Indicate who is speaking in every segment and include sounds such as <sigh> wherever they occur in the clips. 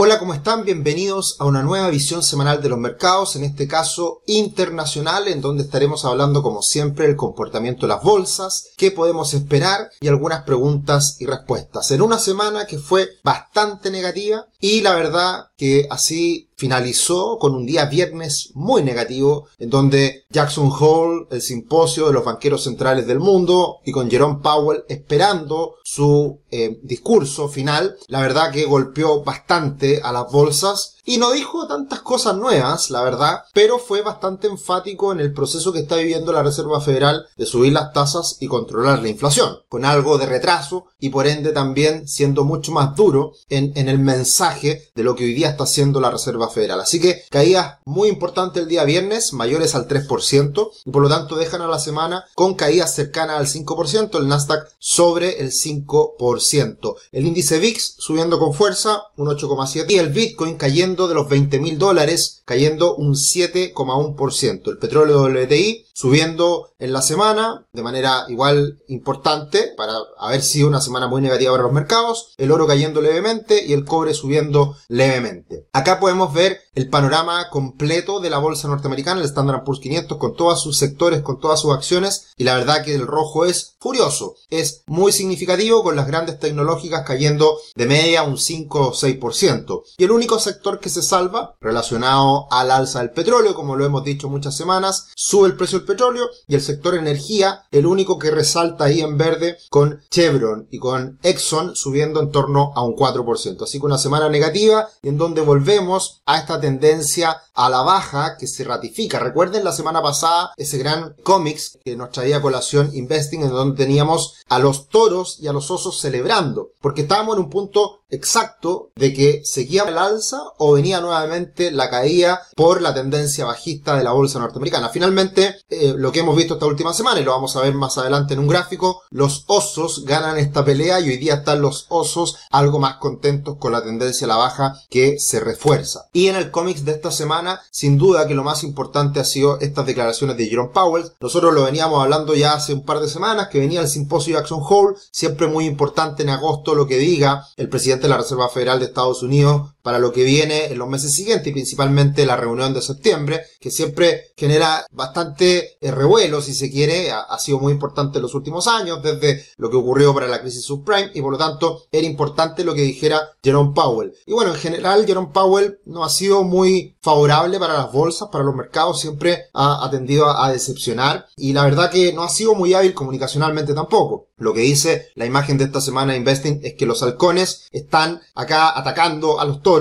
Speaker 1: Hola, ¿cómo están? Bienvenidos a una nueva visión semanal de los mercados, en este caso internacional, en donde estaremos hablando como siempre el comportamiento de las bolsas, qué podemos esperar y algunas preguntas y respuestas. En una semana que fue bastante negativa y la verdad que así finalizó con un día viernes muy negativo, en donde Jackson Hole, el simposio de los banqueros centrales del mundo, y con Jerome Powell esperando su eh, discurso final, la verdad que golpeó bastante a las bolsas y no dijo tantas cosas nuevas, la verdad, pero fue bastante enfático en el proceso que está viviendo la Reserva Federal de subir las tasas y controlar la inflación, con algo de retraso y por ende también siendo mucho más duro en, el mensaje de lo que hoy día está haciendo la Reserva Federal. Así que caídas muy importantes el día viernes, mayores al 3%, y por lo tanto dejan a la semana con caídas cercanas al 5%, el Nasdaq sobre el 5%. El índice VIX subiendo con fuerza, un 8,7%, y el Bitcoin cayendo de los 20 mil dólares, cayendo un 7,1%. El petróleo WTI subiendo en la semana de manera igual importante para haber sido una semana muy negativa para los mercados, el oro cayendo levemente y el cobre subiendo levemente. Acá podemos ver el panorama completo de la bolsa norteamericana, el Standard Poor's 500 con todos sus sectores, con todas sus acciones y la verdad que el rojo es furioso, es muy significativo con las grandes tecnológicas cayendo de media un 5 o 6%. Y el único sector que se salva relacionado al alza del petróleo, como lo hemos dicho muchas semanas, sube el precio petróleo y el sector energía, el único que resalta ahí en verde con Chevron y con Exxon subiendo en torno a un 4%. Así que una semana negativa en donde volvemos a esta tendencia a la baja que se ratifica. Recuerden la semana pasada ese gran cómics que nos traía colación Investing en donde teníamos a los toros y a los osos celebrando porque estábamos en un punto exacto de que seguía el alza o venía nuevamente la caída por la tendencia bajista de la bolsa norteamericana. Finalmente, eh, lo que hemos visto esta última semana, y lo vamos a ver más adelante en un gráfico, los osos ganan esta pelea y hoy día están los osos algo más contentos con la tendencia a la baja que se refuerza. Y en el cómics de esta semana, sin duda que lo más importante ha sido estas declaraciones de Jerome Powell. Nosotros lo veníamos hablando ya hace un par de semanas, que venía el simposio Jackson Hole, siempre muy importante en agosto lo que diga el presidente de la Reserva Federal de Estados Unidos para lo que viene en los meses siguientes y principalmente la reunión de septiembre, que siempre genera bastante eh, revuelo, si se quiere, ha, sido muy importante en los últimos años, desde lo que ocurrió para la crisis subprime, y por lo tanto era importante lo que dijera Jerome Powell. Y bueno, en general Jerome Powell no ha sido muy favorable para las bolsas, para los mercados, siempre ha, tendido a decepcionar, y la verdad que no ha sido muy hábil comunicacionalmente tampoco. Lo que dice la imagen de esta semana de Investing es que los halcones están acá atacando a los toros.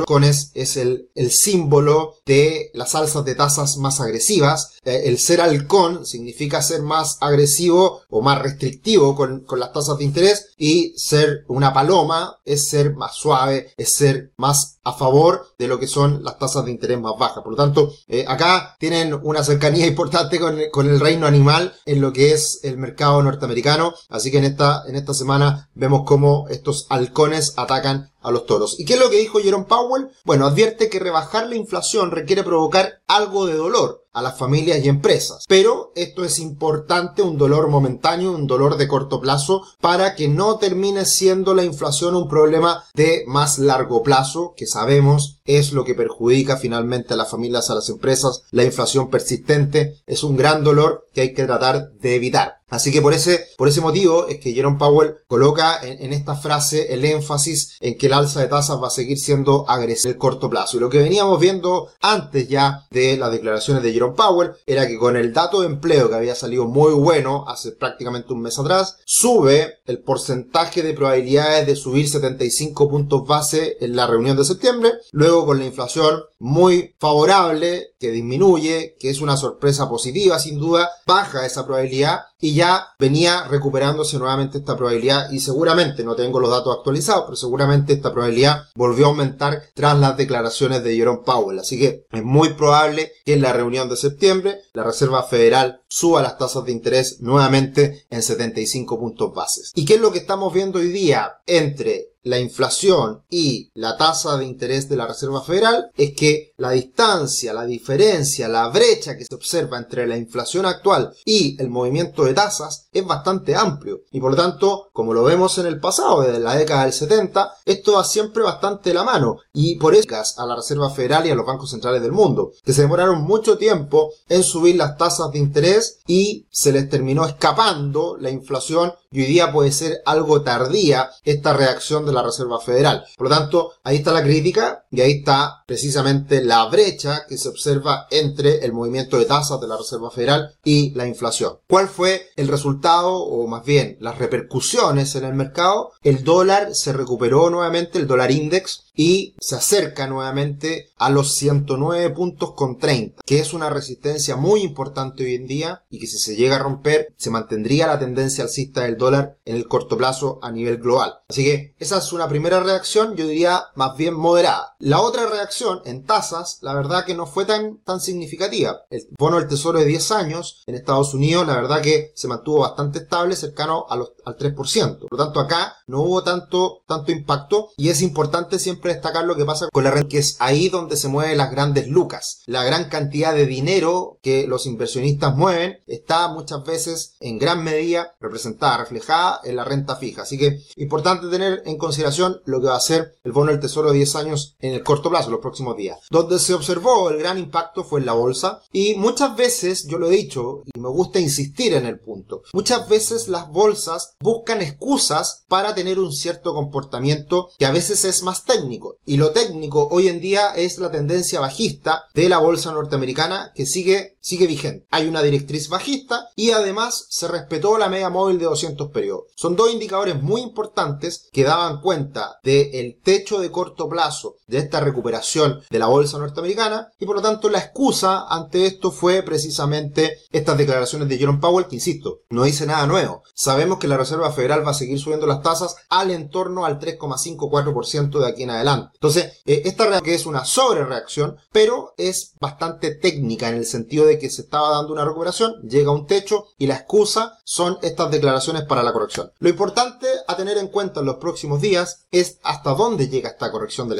Speaker 1: Es el, el símbolo de las alzas de tasas más agresivas. Eh, el ser halcón significa ser más agresivo o más restrictivo con, las tasas de interés y ser una paloma es ser más suave, es ser más a favor de lo que son las tasas de interés más bajas. Por lo tanto, eh, acá tienen una cercanía <laughs> importante con, con el reino animal en lo que es el mercado norteamericano. Así que en esta, en esta semana vemos cómo estos halcones atacan a los toros. ¿Y qué es lo que dijo Jerome Powell? Bueno, advierte que rebajar la inflación requiere provocar algo de dolor a las familias y empresas. Pero esto es importante, un dolor momentáneo, un dolor de corto plazo, para que no termine siendo la inflación un problema de más largo plazo, que sabemos es lo que perjudica finalmente a las familias, a las empresas. La inflación persistente es un gran dolor que hay que tratar de evitar. Así que por ese, por ese motivo es que Jerome Powell coloca en, esta frase el énfasis en que el alza de tasas va a seguir siendo agresiva en el corto plazo. Y lo que veníamos viendo antes ya de las declaraciones de Jerome Powell era que con el dato de empleo que había salido muy bueno hace prácticamente un mes atrás, sube el porcentaje de probabilidades de subir 75 puntos base en la reunión de septiembre. Luego con la inflación muy favorable que disminuye, que es una sorpresa positiva sin duda, baja esa probabilidad y ya venía recuperándose nuevamente esta probabilidad y seguramente, no tengo los datos actualizados, pero seguramente esta probabilidad volvió a aumentar tras las declaraciones de Jerome Powell. Así que es muy probable que en la reunión de septiembre la Reserva Federal suba las tasas de interés nuevamente en 75 puntos bases. ¿Y qué es lo que estamos viendo hoy día entre la inflación y la tasa de interés de la Reserva Federal es que la distancia, la diferencia, la brecha que se observa entre la inflación actual y el movimiento de tasas es bastante amplio. Y por lo tanto, como lo vemos en el pasado, desde la década del 70, esto va siempre bastante la mano. Y por eso a la Reserva Federal y a los bancos centrales del mundo, que se demoraron mucho tiempo en subir las tasas de interés y se les terminó escapando la inflación y hoy día puede ser algo tardía esta reacción de la Reserva Federal. Por lo tanto, ahí está la crítica y ahí está precisamente la brecha que se observa entre el movimiento de tasas de la Reserva Federal y la inflación. ¿Cuál fue el resultado o más bien las repercusiones en el mercado? El dólar se recuperó nuevamente, el dólar index, y se acerca nuevamente a los 109 puntos con 30, que es una resistencia muy importante hoy en día y que si se llega a romper se mantendría la tendencia alcista del dólar en el corto plazo a nivel global. Así que esa es una primera reacción, yo diría más bien moderada. La otra reacción en tasas, la verdad que no fue tan, tan significativa. El bono del tesoro de 10 años en Estados Unidos, la verdad que se mantuvo bastante estable, cercano al 3%. Por lo tanto, acá no hubo tanto, tanto impacto y es importante siempre destacar lo que pasa con la renta, que es ahí donde se mueven las grandes lucas. La gran cantidad de dinero que los inversionistas mueven está muchas veces en gran medida representada, reflejada en la renta fija. Así que importante tener en consideración lo que va a ser el bono del tesoro de 10 años en el corto plazo, los próximos días. Donde se observó el gran impacto fue en la bolsa y muchas veces, yo lo he dicho y me gusta insistir en el punto, muchas veces las bolsas buscan excusas para tener un cierto comportamiento que a veces es más técnico y lo técnico hoy en día es la tendencia bajista de la bolsa norteamericana que sigue, sigue vigente. Hay una directriz bajista y además se respetó la media móvil de 200 periodos. Son dos indicadores muy importantes que daban cuenta del techo de corto plazo de esta recuperación de la bolsa norteamericana y por lo tanto la excusa ante esto fue precisamente estas declaraciones de Jerome Powell que insisto, no dice nada nuevo. Sabemos que la Reserva Federal va a seguir subiendo las tasas al entorno al 3,54% de aquí en adelante entonces, eh, esta reacción que es una sobrereacción, pero es bastante técnica en el sentido de que se estaba dando una recuperación, llega un techo y la excusa son estas declaraciones para la corrección. Lo importante a tener en cuenta en los próximos días es hasta dónde llega esta corrección del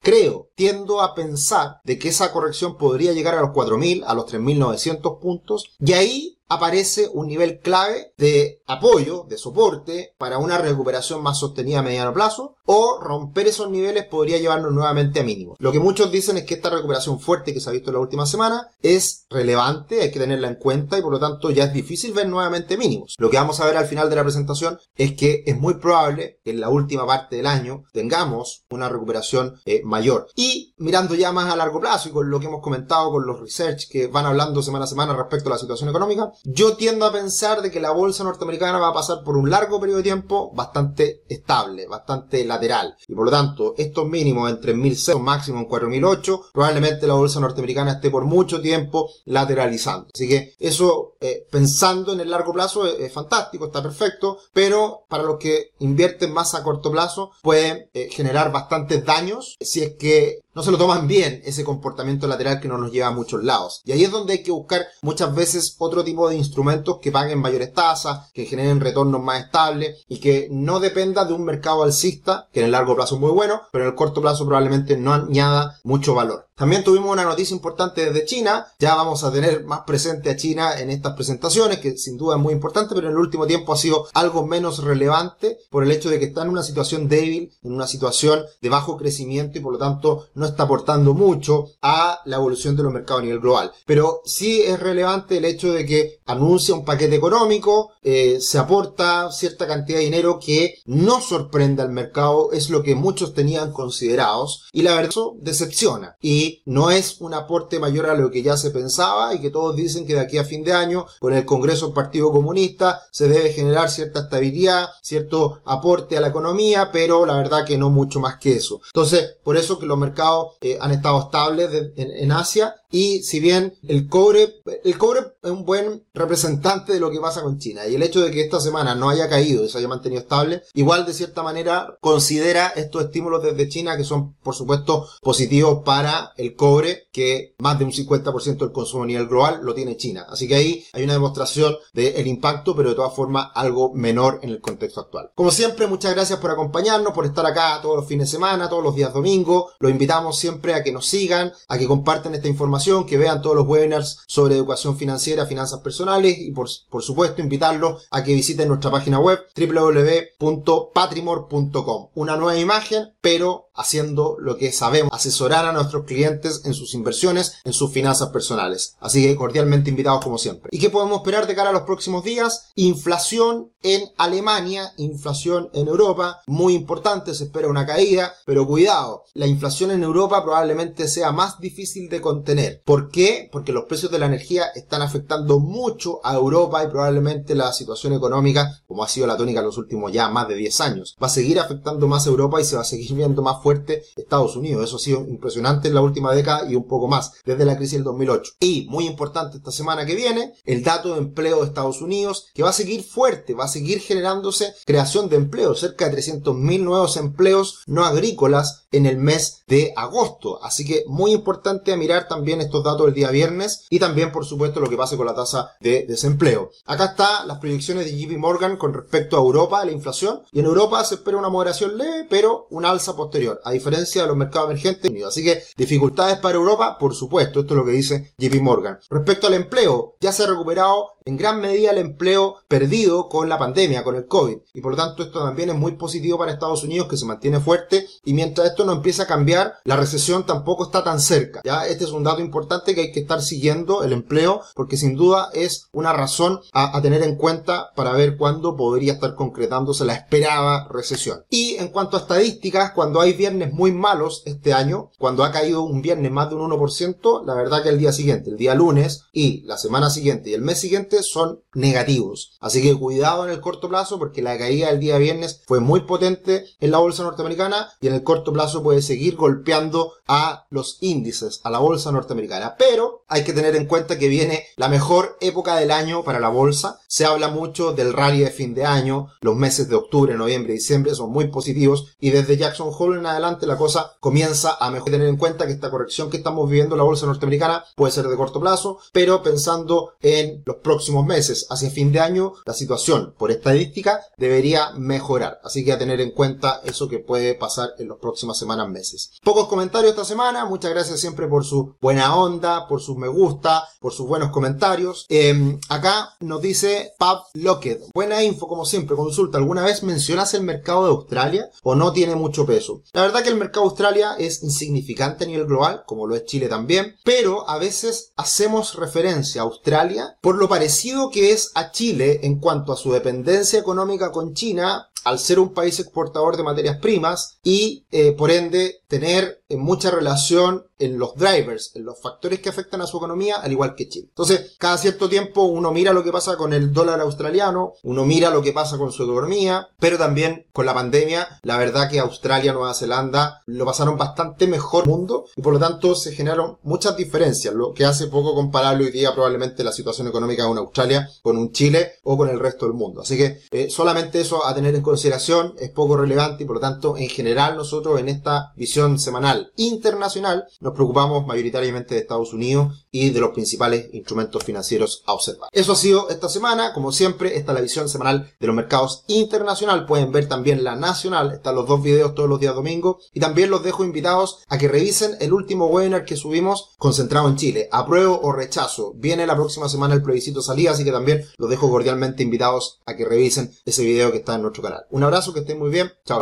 Speaker 1: Creo, tiendo a pensar de que esa corrección podría llegar a los 4.000, a los 3.900 puntos y ahí aparece un nivel clave de apoyo, de soporte para una recuperación más sostenida a mediano plazo o romper esos niveles podría llevarnos nuevamente a mínimos. Lo que muchos dicen es que esta recuperación fuerte que se ha visto en la última semana es relevante, hay que tenerla en cuenta y por lo tanto ya es difícil ver nuevamente mínimos. Lo que vamos a ver al final de la presentación es que es muy probable que en la última parte del año tengamos una recuperación eh, mayor. Y mirando ya más a largo plazo y con lo que hemos comentado con los research que van hablando semana a semana respecto a la situación económica, yo tiendo a pensar de que la bolsa norteamericana va a pasar por un largo periodo de tiempo bastante estable, bastante lateral. Y por lo tanto, estos mínimos en 3.006, máximo en 4.008, probablemente la bolsa norteamericana esté por mucho tiempo lateralizando. Así que eso, eh, pensando en el largo plazo, es, fantástico, está perfecto, pero para los que invierten más a corto plazo, puede eh, generar bastantes daños si es que no se lo toman bien ese comportamiento lateral que no nos lleva a muchos lados. Y ahí es donde hay que buscar muchas veces otro tipo de instrumentos que paguen mayores tasas, que generen retornos más estables y que no dependa de un mercado alcista, que en el largo plazo es muy bueno, pero en el corto plazo probablemente no añada mucho valor. También tuvimos una noticia importante desde China, ya vamos a tener más presente a China en estas presentaciones, que sin duda es muy importante, pero en el último tiempo ha sido algo menos relevante por el hecho de que está en una situación débil, en una situación de bajo crecimiento y por lo tanto no está aportando mucho a la evolución de los mercados a nivel global. Pero sí es relevante el hecho de que anuncia un paquete económico, eh, se aporta cierta cantidad de dinero que no sorprende al mercado, es lo que muchos tenían considerados y la verdad eso decepciona y no es un aporte mayor a lo que ya se pensaba y que todos dicen que de aquí a fin de año con el Congreso del Partido Comunista se debe generar cierta estabilidad, cierto aporte a la economía, pero la verdad que no mucho más que eso. Entonces, por eso que los mercados eh, han estado estables en, Asia y si bien el cobre, el cobre es un buen representante de lo que pasa con China y el hecho de que esta semana no haya caído y se haya mantenido estable, igual de cierta manera considera estos estímulos desde China que son por supuesto positivos para el cobre, que más de un 50% del consumo a nivel global lo tiene China. Así que ahí hay una demostración del impacto, pero de todas formas algo menor en el contexto actual. Como siempre, muchas gracias por acompañarnos, por estar acá todos los fines de semana, todos los días domingo. Los invitamos siempre a que nos sigan, a que compartan esta información, que vean todos los webinars sobre educación financiera, finanzas personales y por, por supuesto invitarlos a que visiten nuestra página web www.patrimor.com. Una nueva imagen, pero haciendo lo que sabemos, asesorar a nuestros clientes en sus inversiones, en sus finanzas personales. Así que cordialmente invitados como siempre. ¿Y qué podemos esperar de cara a los próximos días? Inflación en Alemania, inflación en Europa, muy importante, se espera una caída, pero cuidado, la inflación en Europa probablemente sea más difícil de contener. ¿Por qué? Porque los precios de la energía están afectando mucho a Europa y probablemente la situación económica, como ha sido la tónica en los últimos ya más de 10 años, va a seguir afectando más a Europa y se va a seguir viendo más fuerte Estados Unidos. Eso ha sido impresionante en la última década y un poco más, desde la crisis del 2008. Y muy importante esta semana que viene, el dato de empleo de Estados Unidos, que va a seguir fuerte, va a seguir generándose creación de empleo, cerca de 300.000 nuevos empleos no agrícolas en el mes de agosto. Así que muy importante a mirar también estos datos del día viernes y también, por supuesto, lo que pase con la tasa de desempleo. Acá está las proyecciones de JP Morgan con respecto a Europa, la inflación. Y en Europa se espera una moderación leve, pero una alza posterior, a diferencia de los mercados emergentes. Así que dificultades para Europa, por supuesto, esto es lo que dice JP Morgan. Respecto al empleo, ya se ha recuperado en gran medida el empleo perdido con la pandemia, con el COVID. Y por lo tanto esto también es muy positivo para Estados Unidos que se mantiene fuerte y mientras esto no empieza a cambiar, la recesión tampoco está tan cerca. Ya este es un dato importante que hay que estar siguiendo el empleo porque sin duda es una razón a, a tener en cuenta para ver cuándo podría estar concretándose la esperada recesión. Y en cuanto a estadísticas, cuando hay viernes muy malos este año, cuando ha caído un viernes más de un 1%, la verdad que el día siguiente, el día lunes y la semana siguiente y el mes siguiente son negativos. Así que cuidado en el corto plazo porque la caída del día viernes fue muy potente en la bolsa norteamericana y en el corto plazo puede seguir golpeando a los índices, a la bolsa norteamericana. Pero hay que tener en cuenta que viene la mejor época del año para la bolsa. Se habla mucho del rally de fin de año, los meses de octubre, noviembre y diciembre son muy positivos y desde Jackson Hole en adelante la cosa comienza a mejor tener en cuenta que esta corrección que estamos viviendo en la bolsa norteamericana puede ser de corto plazo, pero pensando en los próximos meses, hacia fin de año, la situación por estadística debería mejorar. Así que a tener en cuenta eso que puede pasar en las próximas semanas, meses. Pocos comentarios esta semana. Muchas gracias siempre por su buena onda, por sus me gusta, por sus buenos comentarios. Eh, acá nos dice Pab Lockett. Buena info, como siempre. Consulta. ¿Alguna vez mencionas el mercado de Australia o no tiene mucho peso? La verdad que el mercado de Australia es insignificante a nivel global, como lo es Chile también, pero a veces hacemos referencia a Australia por lo parecido que es a Chile en cuanto a su dependencia económica con China al ser un país exportador de materias primas y eh, por ende tener en mucha relación en los drivers, en los factores que afectan a su economía, al igual que Chile. Entonces, cada cierto tiempo uno mira lo que pasa con el dólar australiano, uno mira lo que pasa con su economía, pero también con la pandemia, la verdad que Australia, Nueva Zelanda lo pasaron bastante mejor mundo y por lo tanto se generaron muchas diferencias, lo que hace poco comparable hoy día probablemente la situación económica de una Australia con un Chile o con el resto del mundo. Así que eh, solamente eso a tener en consideración es poco relevante y por lo tanto en general nosotros en esta visión semanal internacional nos preocupamos mayoritariamente de Estados Unidos y de los principales instrumentos financieros a observar. Eso ha sido esta semana, como siempre, esta es la visión semanal de los mercados internacional, pueden ver también la nacional, están los dos videos todos los días domingo y también los dejo invitados a que revisen el último webinar que subimos concentrado en Chile, apruebo o rechazo, viene la próxima semana el plebiscito salida, así que también los dejo cordialmente invitados a que revisen ese video que está en nuestro canal. Un abrazo, que estén muy bien, chao.